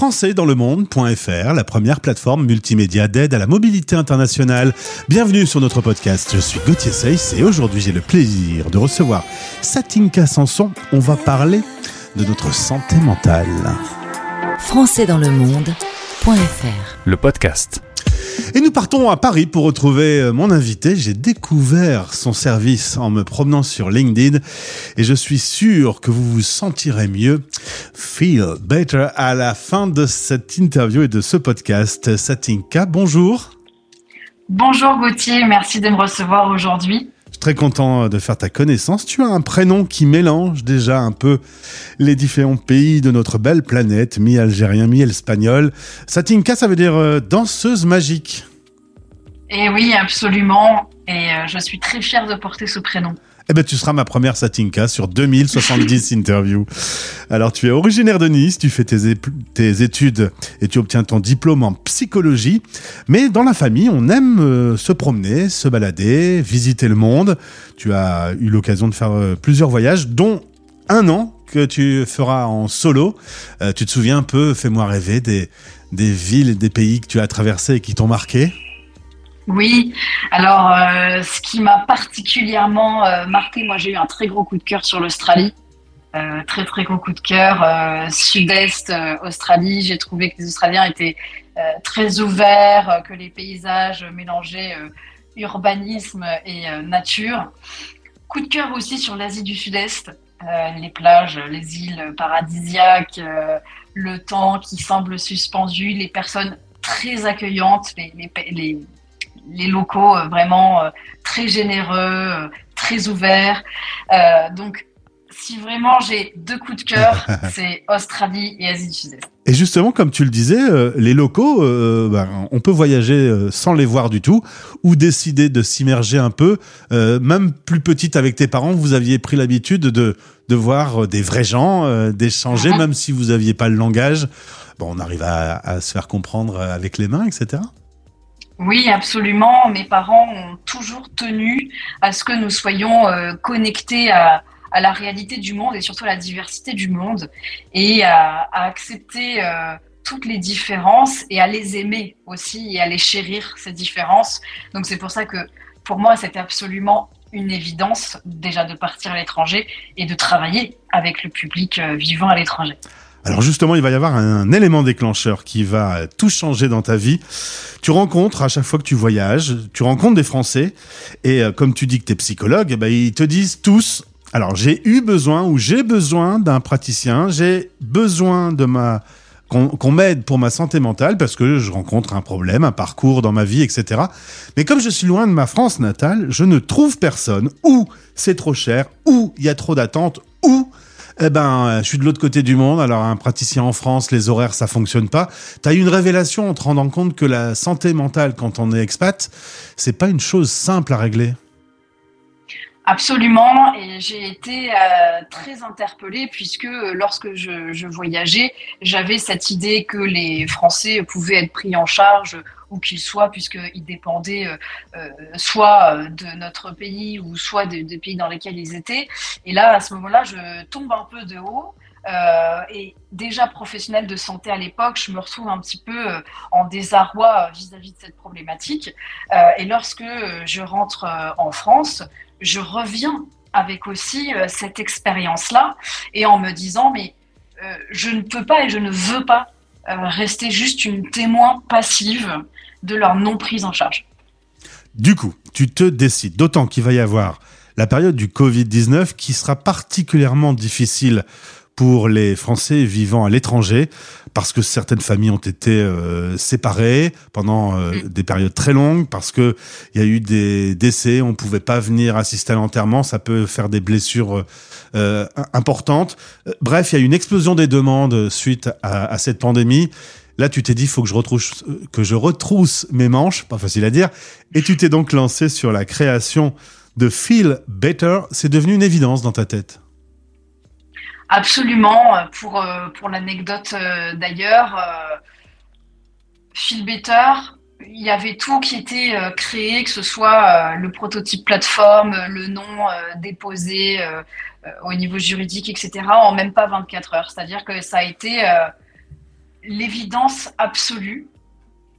françaisdanslemonde.fr, la première plateforme multimédia d'aide à la mobilité internationale. Bienvenue sur notre podcast. Je suis Gauthier Seyss et aujourd'hui j'ai le plaisir de recevoir Satinka Sanson. On va parler de notre santé mentale. françaisdanslemonde.fr le podcast. Et nous partons à Paris pour retrouver euh, mon invité. J'ai découvert son service en me promenant sur LinkedIn et je suis sûr que vous vous sentirez mieux, feel better à la fin de cette interview et de ce podcast. Satinka, bonjour. Bonjour Gauthier, merci de me recevoir aujourd'hui très content de faire ta connaissance. Tu as un prénom qui mélange déjà un peu les différents pays de notre belle planète, mi-algérien, mi-espagnol. Satinka, ça veut dire euh, danseuse magique. Eh oui, absolument. Et euh, je suis très fière de porter ce prénom. Eh ben, tu seras ma première Satinka sur 2070 interviews. Alors, tu es originaire de Nice, tu fais tes, tes, études et tu obtiens ton diplôme en psychologie. Mais dans la famille, on aime euh, se promener, se balader, visiter le monde. Tu as eu l'occasion de faire euh, plusieurs voyages, dont un an que tu feras en solo. Euh, tu te souviens un peu, fais-moi rêver, des, des villes des pays que tu as traversés et qui t'ont marqué? Oui, alors euh, ce qui m'a particulièrement euh, marqué, moi j'ai eu un très gros coup de cœur sur l'Australie. Euh, très très gros coup de cœur. Sud-Est, Australie, j'ai trouvé que les Australiens étaient très ouverts, que les paysages mélangeaient urbanisme et nature. Coup de cœur aussi sur l'Asie du Sud-Est, les plages, les îles paradisiaques, le temps qui semble suspendu, les personnes très accueillantes, les, locaux euh, vraiment euh, très généreux, euh, très ouverts. donc, si vraiment j'ai deux coups de cœur, c'est Australie et Asie du Sud-Est. Et justement, comme tu le disais, les locaux, ben, on peut voyager sans les voir du tout, ou décider de s'immerger un peu. même plus petite avec tes parents, vous aviez pris l'habitude de, de voir des vrais gens, d'échanger, mhm. même si vous n'aviez pas le langage. Bon, on arrive à, à, se faire comprendre avec les mains, etc. Oui, absolument. Mes parents ont toujours tenu à ce que nous soyons euh, connectés à, la réalité du monde et surtout à la diversité du monde et à, accepter euh, toutes les différences et à les aimer aussi et à les chérir, ces différences. Donc c'est pour ça que pour moi, c'était absolument une évidence déjà de partir à l'étranger et de travailler avec le public euh, vivant à l'étranger. Alors justement, il va y avoir un, élément déclencheur qui va tout changer dans ta vie. Tu rencontres à chaque fois que tu voyages, tu rencontres des Français et euh, comme tu dis que tu es psychologue, ben, ils te disent tous alors j'ai eu besoin ou j'ai besoin d'un praticien, j'ai besoin de ma qu'on m'aide pour ma santé mentale parce que je rencontre un problème, un parcours dans ma vie, etc. Mais comme je suis loin de ma France natale, je ne trouve personne, ou c'est trop cher, ou il y a trop d'attentes, ou eh ben, euh, je suis de l'autre côté du monde. Alors, un praticien en France, les horaires, ça fonctionne pas. Tu as eu une révélation en te rendant compte que la santé mentale, quand on est expat, c'est pas une chose simple à régler. Absolument, et j'ai été euh, très interpellée puisque euh, lorsque je, voyageais, j'avais cette idée que les Français pouvaient être pris en charge où qu'ils soient, puisqu'ils dépendaient euh, soit de notre pays ou soit des pays dans lesquels ils étaient. Et là, à ce moment-là, je tombe un peu de haut. et déjà professionnelle de santé à l'époque, je me retrouve un petit peu en désarroi vis-à-vis de cette problématique. et lorsque je rentre en France, je reviens avec aussi euh, cette expérience-là et en me disant, mais euh, je ne peux pas et je ne veux pas euh, rester juste une témoin passive de leur non prise en charge. Du coup, tu te décides, d'autant qu'il va y avoir la période du Covid-19 qui sera particulièrement difficile pour les Français vivant à l'étranger, parce que certaines familles ont été euh, séparées pendant euh, mm. des périodes très longues, parce que il y a eu des décès, on pouvait pas venir assister à l'enterrement, ça peut faire des blessures euh, importantes. Bref, il y a eu une explosion des demandes suite à, à cette pandémie. Là, tu t'es dit, il faut que je retrousse, que je retrousse mes manches, pas facile à dire, et tu t'es donc lancé sur la création de Feel Better. C'est devenu une évidence dans ta tête. Absolument. Euh, pour, euh, pour l'anecdote euh, d'ailleurs, Phil Better, il y avait tout qui était créé, que ce soit le prototype plateforme, le nom déposé au niveau juridique, etc., en même pas 24 heures. C'est-à-dire que ça a été l'évidence absolue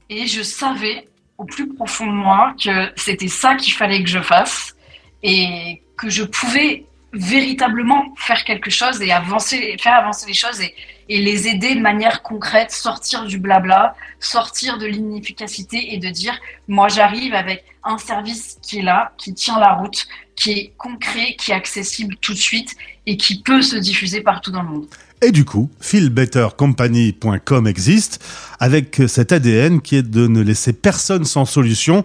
et je savais au plus profond de moi que c'était ça qu'il fallait que je fasse et que je pouvais véritablement faire quelque chose et avancer, faire avancer les choses et, et les aider de manière concrète, sortir du blabla, sortir de l'inefficacité et de dire moi j'arrive avec un service qui est là, qui tient la route, qui est concret, qui est accessible tout de suite et qui peut se diffuser partout dans le monde. Et du coup, feelbettercompany.com existe avec cet ADN qui est de ne laisser personne sans solution.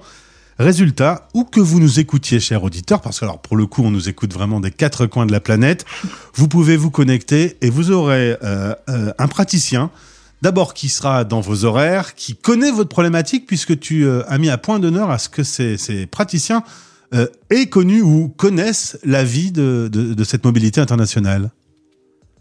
Résultat, où que vous nous écoutiez, chers auditeurs, parce que alors pour le coup, on nous écoute vraiment des quatre coins de la planète, vous pouvez vous connecter et vous aurez euh, euh, un praticien, d'abord qui sera dans vos horaires, qui connaît votre problématique, puisque tu euh, as mis à point d'honneur à ce que ces, praticiens aient connu ou connaissent la vie de cette mobilité internationale.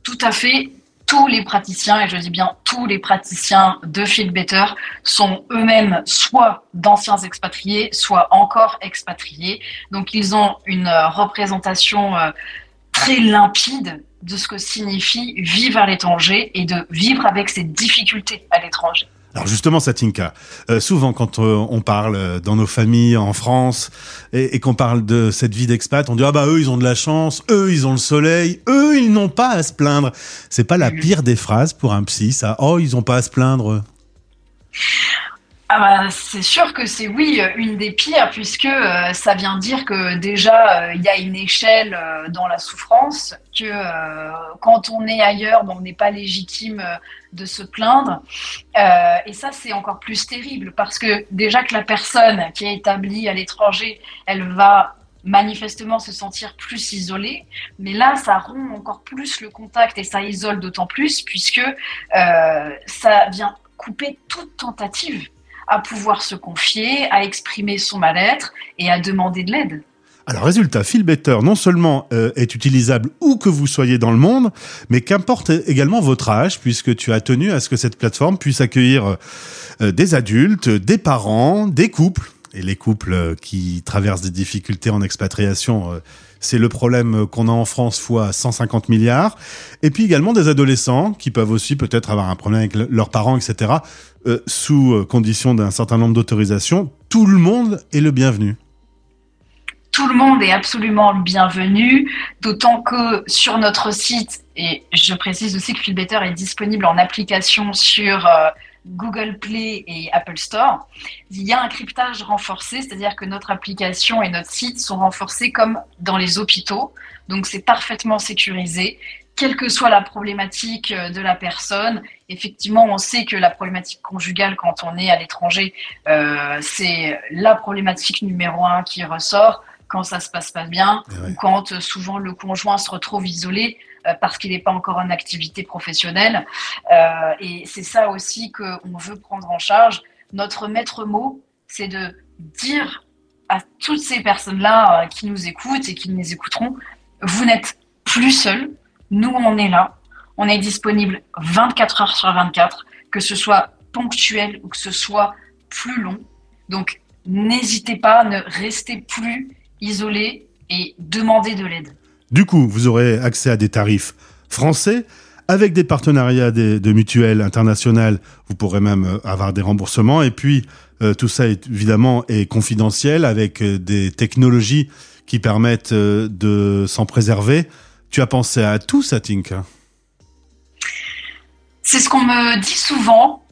Tout à fait. Tous les praticiens, et je dis bien tous les praticiens de Feel Better, sont eux-mêmes soit d'anciens expatriés, soit encore expatriés. Donc ils ont une euh, représentation euh, très limpide de ce que signifie vivre à l'étranger et de vivre avec ses difficultés à l'étranger. Alors justement, Satinka, euh, souvent quand euh, on parle euh, dans nos familles en France et, et qu'on parle de cette vie d'expat, on dit ah bah eux ils ont de la chance, eux ils ont le soleil, eux ils n'ont pas à se plaindre. C'est pas la pire des phrases pour un psy, ça. Oh ils ont pas à se plaindre. Ah bah, c'est sûr que c'est oui une des pires puisque euh, ça vient dire que déjà euh, il y a une échelle euh, dans la souffrance que euh, quand on est ailleurs bon, on n'est pas légitime euh, de se plaindre. Euh, et ça c'est encore plus terrible parce que déjà que la personne qui est établie à l'étranger elle va manifestement se sentir plus isolée. Mais là ça rompt encore plus le contact et ça isole d'autant plus puisque euh, ça vient couper toute tentative à pouvoir se confier, à exprimer son mal-être et à demander de l'aide. Alors résultat, Feel Better non seulement euh, est utilisable où que vous soyez dans le monde, mais qu'importe également votre âge, puisque tu as tenu à ce que cette plateforme puisse accueillir euh, des adultes, des parents, des couples, et les couples euh, qui traversent des difficultés en expatriation, euh, c'est le problème qu'on a en France fois 150 milliards, et puis également des adolescents qui peuvent aussi peut-être avoir un problème avec le- leurs parents, etc., euh, sous euh, condition d'un certain nombre d'autorisations. Tout le monde est le bienvenu. Tout le monde est absolument le bienvenu, d'autant que sur notre site, et je précise aussi que Feel Better est disponible en application sur euh, Google Play et Apple Store, il y a un cryptage renforcé, c'est-à-dire que notre application et notre site sont renforcés comme dans les hôpitaux, donc c'est parfaitement sécurisé. Quelle que soit la problématique euh, de la personne, effectivement, on sait que la problématique conjugale quand on est à l'étranger, euh, c'est la problématique numéro un qui ressort quand ça se passe pas bien Eh ouais. ou quand euh, souvent le conjoint se retrouve isolé parce qu'il n'est pas encore en activité professionnelle. Euh, et c'est ça aussi qu'on veut prendre en charge. Notre maître mot, c'est de dire à toutes ces personnes-là euh, qui nous écoutent et qui nous écouteront, vous n'êtes plus seuls, nous on est là, on est disponible 24 heures sur 24, que ce soit ponctuel ou que ce soit plus long. Donc n'hésitez pas, ne restez plus isolés et demandez de l'aide. Du coup, vous aurez accès à des tarifs français avec des partenariats de mutuelles internationales. Vous pourrez même euh, avoir des remboursements. Et puis, euh, tout ça, est, évidemment, est confidentiel avec euh, des technologies qui permettent de s'en préserver. Tu as pensé à tout ça, C'est ce qu'on me dit souvent.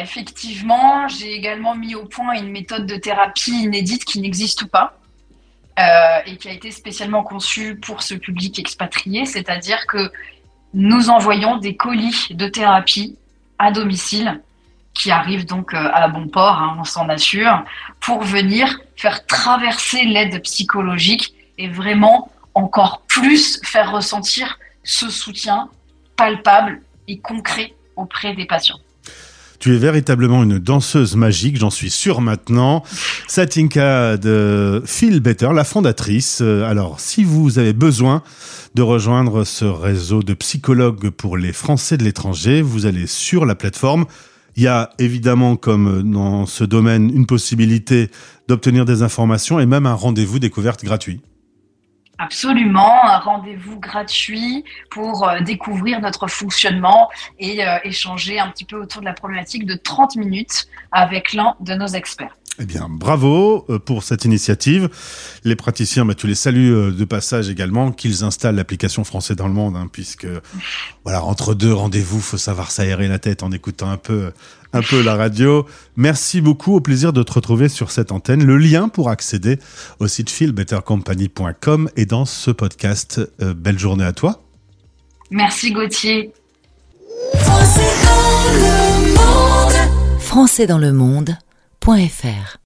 Effectivement, j'ai également mis au point une méthode de thérapie inédite qui n'existe pas euh, et qui a été spécialement conçue pour ce public expatrié, c'est-à-dire que nous envoyons des colis de thérapie à domicile qui arrivent donc euh, à bon port, hein, on s'en assure, pour venir faire traverser l'aide psychologique et vraiment encore plus faire ressentir ce soutien palpable et concret auprès des patients. Tu es véritablement une danseuse magique, j'en suis sûr maintenant. Satinka de Feel Better, la fondatrice. Euh, Alors, si vous avez besoin de rejoindre ce réseau de psychologues pour les Français de l'étranger, vous allez sur la plateforme. Il y a évidemment, comme dans ce domaine, une possibilité d'obtenir des informations et même un rendez-vous découverte gratuit. Absolument, un rendez-vous gratuit pour euh, découvrir notre fonctionnement et euh, échanger un petit peu autour de la problématique de 30 minutes avec l'un de nos experts. Eh bien, bravo euh, pour cette initiative. Les praticiens, bah, tu les salues de passage également, qu'ils installent l'application Français dans le monde, hein, puisque voilà, entre deux rendez-vous, faut savoir s'aérer la tête en écoutant un peu un peu la radio. Merci beaucoup, au plaisir de te retrouver sur cette antenne. Le lien pour accéder au site feelbettercompany.com est dans ce podcast. Euh, belle journée à toi. Merci Gauthier. Français dans le monde.fr